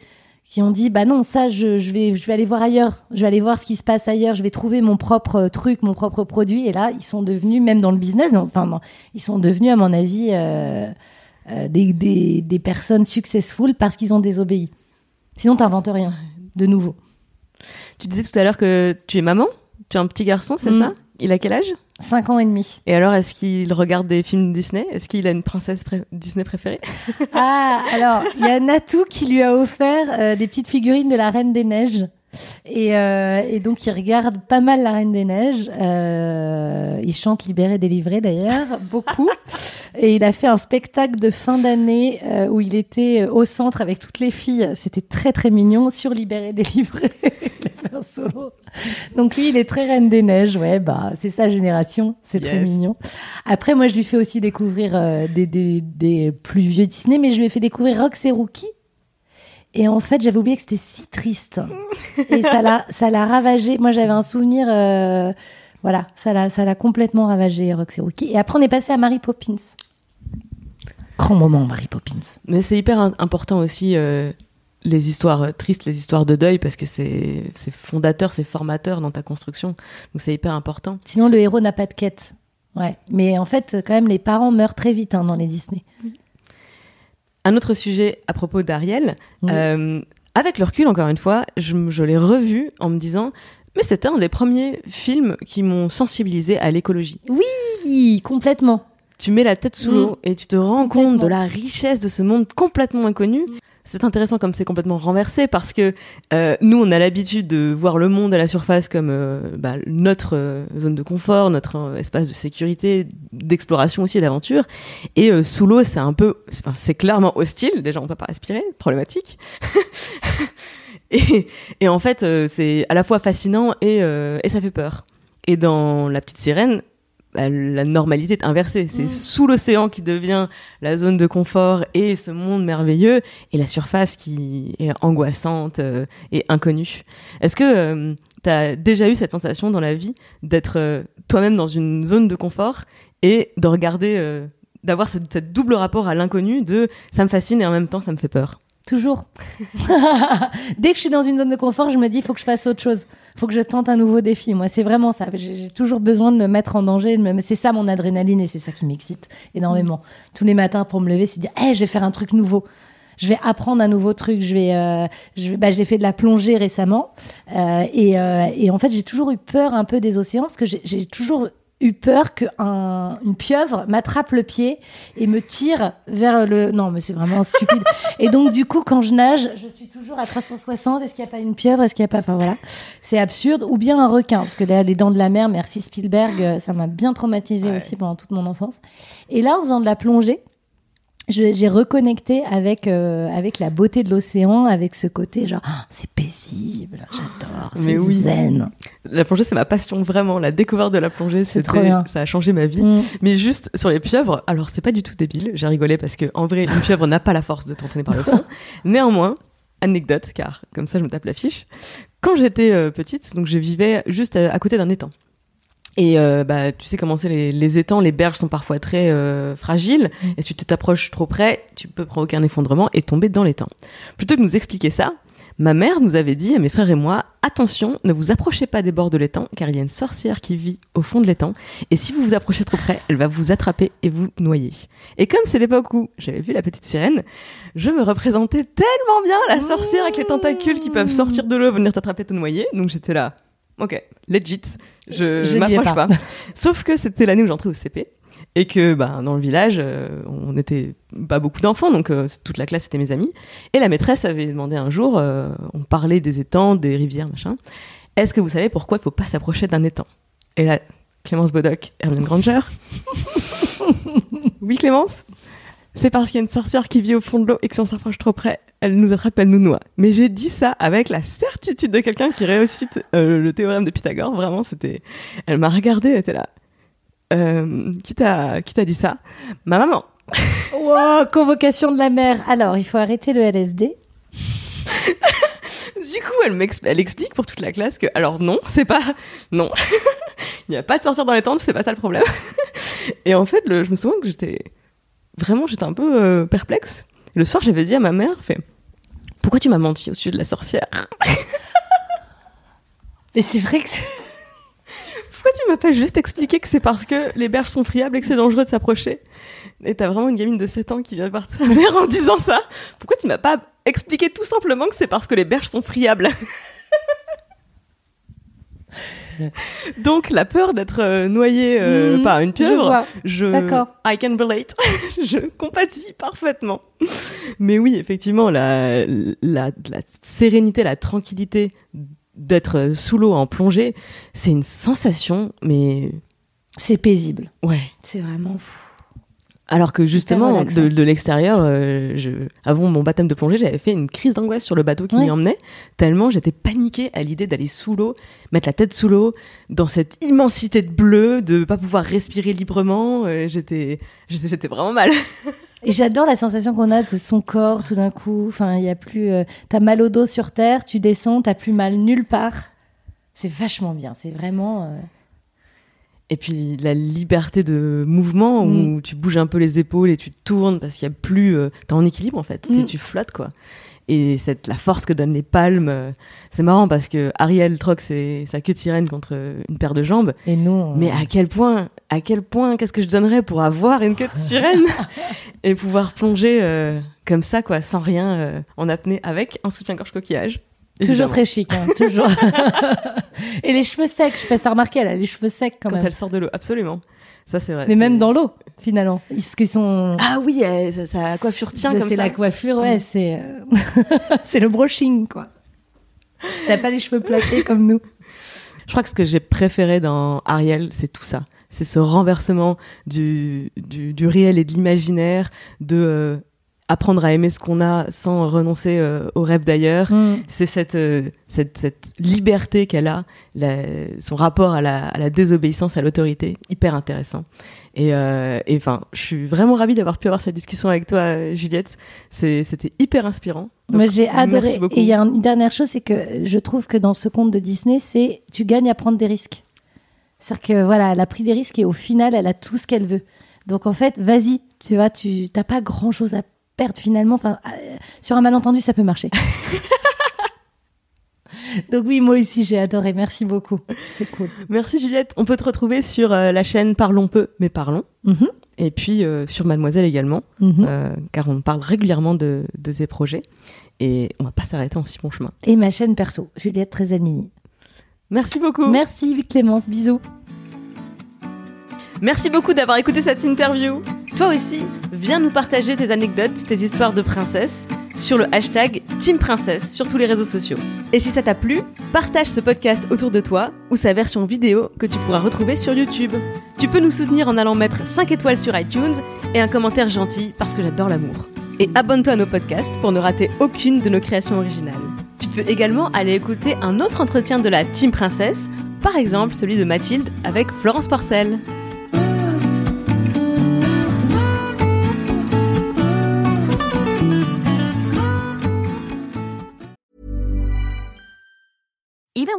[SPEAKER 2] qui ont dit bah non ça je, je vais je vais aller voir ailleurs, je vais aller voir ce qui se passe ailleurs, je vais trouver mon propre euh, truc, mon propre produit et là ils sont devenus même dans le business, enfin non, ils sont devenus à mon avis euh, euh, des, des, des personnes successful parce qu'ils ont désobéi. Sinon t'inventes rien de nouveau.
[SPEAKER 1] Tu disais tout à l'heure que tu es maman, tu as un petit garçon, c'est
[SPEAKER 2] Mm.
[SPEAKER 1] ça? Il a quel âge?
[SPEAKER 2] 5 ans et demi.
[SPEAKER 1] Et alors, est-ce qu'il regarde des films Disney? Est-ce qu'il a une princesse pré- Disney préférée?
[SPEAKER 2] Ah, alors, il y a Natou qui lui a offert euh, des petites figurines de la Reine des Neiges. Et, euh, et donc, il regarde pas mal la Reine des Neiges. Euh, il chante Libéré, délivré d'ailleurs, beaucoup. Et il a fait un spectacle de fin d'année euh, où il était au centre avec toutes les filles. C'était très très mignon sur Libéré, délivré. il a fait un solo. Donc lui, il est très Reine des Neiges. Ouais, bah c'est sa génération. C'est très mignon. Après, moi, je lui fais aussi découvrir euh, des, des, des plus vieux Disney, mais je lui ai fait découvrir Rox et Rookie. Et en fait, j'avais oublié que c'était si triste. Et ça l'a, ça l'a ravagé. Moi, j'avais un souvenir, euh, voilà, ça l'a, ça l'a complètement ravagé, Rox et Rookie. Et après, on est passé à Mary Poppins. Grand moment, Mary Poppins.
[SPEAKER 1] Mais c'est hyper important aussi euh, les histoires euh, tristes, les histoires de deuil, parce que c'est c'est fondateur, c'est formateur dans ta construction. Donc c'est hyper important.
[SPEAKER 2] Sinon, le héros n'a pas de quête. Ouais. Mais en fait, quand même, les parents meurent très vite hein, dans les Disney.
[SPEAKER 1] Un autre sujet à propos d'Ariel, euh, avec le recul, encore une fois, je, l'ai revu en me disant, mais c'était un des premiers films qui m'ont sensibilisé à l'écologie.
[SPEAKER 2] Oui, complètement.
[SPEAKER 1] Tu mets la tête sous
[SPEAKER 2] Mm.
[SPEAKER 1] l'eau et tu te rends compte de la richesse de ce monde complètement inconnu. C'est intéressant comme c'est complètement renversé parce que euh, nous, on a l'habitude de voir le monde à la surface comme euh, bah, notre euh, zone de confort, notre euh, espace de sécurité, d'exploration aussi d'aventure. Et sous l'eau, c'est un peu, c'est clairement hostile. Déjà, on peut pas respirer, problématique. et, et en fait, c'est à la fois fascinant et, et ça fait peur. Et dans La Petite Sirène, la normalité est inversée. C'est
[SPEAKER 2] Mm.
[SPEAKER 1] sous l'océan qui devient la zone de confort et ce monde merveilleux, et la surface qui est angoissante euh, et inconnue. Est-ce que tu as déjà eu cette sensation dans la vie d'être euh, toi-même dans une zone de confort et de regarder, euh, d'avoir cette, cette double rapport à l'inconnu de ça me fascine et en même temps ça me fait peur
[SPEAKER 2] Toujours. Dès que je suis dans une zone de confort, je me dis, il faut que je fasse autre chose. Il faut que je tente un nouveau défi. Moi, c'est vraiment ça. J'ai toujours besoin de me mettre en danger. me- C'est ça mon adrénaline et c'est ça qui m'excite énormément. Tous les matins pour me lever, c'est dire, hey, je vais faire un truc nouveau. Je vais apprendre un nouveau truc. Je vais, euh, je vais, bah, j'ai fait de la plongée récemment Euh, et, euh, et en fait, j'ai toujours eu peur un peu des océans parce que j'ai toujours eu peur qu'une un, une pieuvre m'attrape le pied et me tire vers le. Non, mais c'est vraiment stupide. Et donc, du coup, quand je nage, je suis toujours à 360. Est-ce qu'il n'y a pas une pieuvre? Est-ce qu'il n'y a pas. Enfin, voilà. C'est absurde. Ou bien un requin. Parce que là, les dents de la mer, merci Spielberg, euh, ça m'a bien traumatisé aussi pendant toute mon enfance. Et là, en faisant de la plongée, j'ai reconnecté avec, euh, avec la beauté de l'océan, avec ce côté genre, Ah, c'est paisible, j'adore, c'est
[SPEAKER 1] Mais oui.
[SPEAKER 2] zen.
[SPEAKER 1] La plongée, c'est ma passion, vraiment. La découverte de la plongée,
[SPEAKER 2] C'est trop bien.
[SPEAKER 1] ça a changé ma vie.
[SPEAKER 2] Mm.
[SPEAKER 1] Mais juste sur les pieuvres, alors c'est pas du tout débile, j'ai rigolé parce que en vrai, une pieuvre n'a pas la force de t'entraîner par le fond. Néanmoins, anecdote, car comme ça je me tape la fiche. Quand j'étais euh, petite, donc je vivais juste à, à côté d'un étang. Et euh, bah, tu sais comment c'est les, les étangs, les berges sont parfois très euh, fragiles. Et si tu t'approches trop près, tu peux provoquer un effondrement et tomber dans l'étang. Plutôt que de nous expliquer ça, ma mère nous avait dit à mes frères et moi attention, ne vous approchez pas des bords de l'étang, car il y a une sorcière qui vit au fond de l'étang. Et si vous vous approchez trop près, elle va vous attraper et vous noyer. Et comme c'est l'époque où j'avais vu la petite sirène, je me représentais tellement bien la sorcière avec les tentacules qui peuvent sortir de l'eau, venir t'attraper, te noyer. Donc j'étais là. Ok, legit, je,
[SPEAKER 2] Je
[SPEAKER 1] m'approche
[SPEAKER 2] pas.
[SPEAKER 1] pas. Sauf que c'était l'année où j'entrais au CP et que bah, dans le village, euh, on n'était pas beaucoup d'enfants, donc euh, toute la classe était mes amis. Et la maîtresse avait demandé un jour, euh, on parlait des étangs, des rivières, machin. Est-ce que vous savez pourquoi il faut pas s'approcher d'un étang? Et là, Clémence Bodoc, Hermione Granger. oui, Clémence? C'est parce qu'il y a une sorcière qui vit au fond de l'eau et que si on s'approche trop près, elle nous attrape, elle nous noie. Mais j'ai dit ça avec la certitude de quelqu'un qui réussit euh, le théorème de Pythagore. Vraiment, c'était. Elle m'a regardée, elle était là. Euh, qui t'a qui t'a dit ça? Ma maman.
[SPEAKER 2] Wow, convocation de la mer. Alors, il faut arrêter le LSD.
[SPEAKER 1] Du coup, elle, explique pour toute la classe que, alors non, c'est pas, non, il n'y a pas de sortir dans les tentes, c'est pas ça le problème. Et en fait, le- je me souviens que j'étais, vraiment, j'étais un peu euh, perplexe. Et le soir, j'avais dit à ma mère, fait, pourquoi tu m'as menti au sujet de la sorcière?
[SPEAKER 2] Mais c'est vrai que c'est-
[SPEAKER 1] Pourquoi tu m'as pas juste expliqué que c'est parce que les berges sont friables et que c'est dangereux de s'approcher Et t'as vraiment une gamine de 7 ans qui vient voir ta mère en disant ça Pourquoi tu m'as pas expliqué tout simplement que c'est parce que les berges sont friables? Donc la peur d'être euh, noyé euh,
[SPEAKER 2] Mhm,
[SPEAKER 1] par une
[SPEAKER 2] je
[SPEAKER 1] pieuvre, je,
[SPEAKER 2] D'accord.
[SPEAKER 1] I can relate, je compatis parfaitement. Mais oui, effectivement, la, la, la sérénité, la tranquillité d'être sous l'eau en plongée, c'est une sensation, mais
[SPEAKER 2] C'est paisible.
[SPEAKER 1] ouais.
[SPEAKER 2] C'est vraiment fou.
[SPEAKER 1] Alors que justement, de, de l'extérieur, euh, je, avant mon baptême de plongée, j'avais fait une crise d'angoisse sur le bateau qui m'y emmenait, tellement j'étais paniquée à l'idée d'aller sous l'eau, mettre la tête sous l'eau, dans cette immensité de bleu, de pas pouvoir respirer librement. euh, j'étais vraiment mal.
[SPEAKER 2] Et j'adore la sensation qu'on a de son corps tout d'un coup. Enfin, il y a plus. euh, t'as mal au dos sur terre, tu descends, t'as plus mal nulle part. C'est vachement bien. C'est vraiment. euh,
[SPEAKER 1] Et puis la liberté de mouvement
[SPEAKER 2] Mm.
[SPEAKER 1] où tu bouges un peu les épaules et tu tournes parce qu'il y a plus, euh, t'es en équilibre en fait,
[SPEAKER 2] Mm.
[SPEAKER 1] tu flottes quoi. Et cette la force que donnent les palmes, euh, c'est marrant parce que Ariel troque ses- sa queue de sirène contre une paire de jambes.
[SPEAKER 2] Et nous. euh,
[SPEAKER 1] Mais à quel point, à quel point, qu'est-ce que je donnerais pour avoir une queue de sirène et pouvoir plonger euh, comme ça, quoi, sans rien, euh, en apnée, avec un soutien-gorge coquillage.
[SPEAKER 2] Toujours très chic, hein, toujours. Et les cheveux secs, je sais pas si t'as remarqué, elle a les cheveux secs quand,
[SPEAKER 1] Quand
[SPEAKER 2] même.
[SPEAKER 1] elle sort de l'eau, absolument. Ça, c'est vrai.
[SPEAKER 2] Mais
[SPEAKER 1] c'est-
[SPEAKER 2] même dans l'eau, finalement. Parce qu'ils sont.
[SPEAKER 1] Ah oui, sa, sa coiffure tient
[SPEAKER 2] Bah,
[SPEAKER 1] comme
[SPEAKER 2] C'est
[SPEAKER 1] ça.
[SPEAKER 2] la coiffure, ouais,
[SPEAKER 1] Mm.
[SPEAKER 2] c'est. euh, c'est le brushing, quoi. T'as pas les cheveux plaqués comme nous.
[SPEAKER 1] Je crois que ce que j'ai préféré dans Ariel, c'est tout ça. C'est ce renversement du, du, du réel et de l'imaginaire, de euh, apprendre à aimer ce qu'on a sans renoncer euh, au rêve d'ailleurs.
[SPEAKER 2] Mm.
[SPEAKER 1] C'est cette, euh, cette, cette liberté qu'elle a, la- son rapport à la, à la désobéissance à l'autorité, hyper intéressant. Et euh, et enfin, je suis vraiment ravie d'avoir pu avoir cette discussion avec toi, euh, Juliette. C'est- C'était hyper inspirant. Donc,
[SPEAKER 2] Moi, j'ai adoré.
[SPEAKER 1] Beaucoup.
[SPEAKER 2] Et il y a une dernière chose, c'est que je trouve que dans ce conte de Disney, c'est tu gagnes à prendre des risques. C'est-à-dire que voilà, elle a pris des risques et au final, elle a tout ce qu'elle veut. Donc en fait, vas-y, tu vois, tu t'as pas grand-chose à perdre finalement. Enfin, euh, sur un malentendu, ça peut marcher. Donc oui, moi aussi, j'ai adoré. Merci beaucoup. C'est cool.
[SPEAKER 1] Merci Juliette. On peut te retrouver sur euh, la chaîne Parlons peu, mais parlons.
[SPEAKER 2] Mhm.
[SPEAKER 1] Et puis euh, sur Mademoiselle également,
[SPEAKER 2] Mhm.
[SPEAKER 1] euh, car on parle régulièrement de, de ces projets. Et on va pas s'arrêter en si bon chemin.
[SPEAKER 2] Et ma chaîne perso, Juliette Trezanini.
[SPEAKER 1] Merci beaucoup.
[SPEAKER 2] Merci Clémence, bisous.
[SPEAKER 1] Merci beaucoup d'avoir écouté cette interview. Toi aussi, viens nous partager tes anecdotes, tes histoires de princesse sur le hashtag Team Princesse sur tous les réseaux sociaux. Et si ça t'a plu, partage ce podcast autour de toi ou sa version vidéo que tu pourras retrouver sur YouTube. Tu peux nous soutenir en allant mettre 5 étoiles sur iTunes et un commentaire gentil parce que j'adore l'amour. Et abonne-toi à nos podcasts pour ne rater aucune de nos créations originales. Tu peux également aller écouter un autre entretien de la Team Princesse, par exemple celui de Mathilde avec Florence Porcel.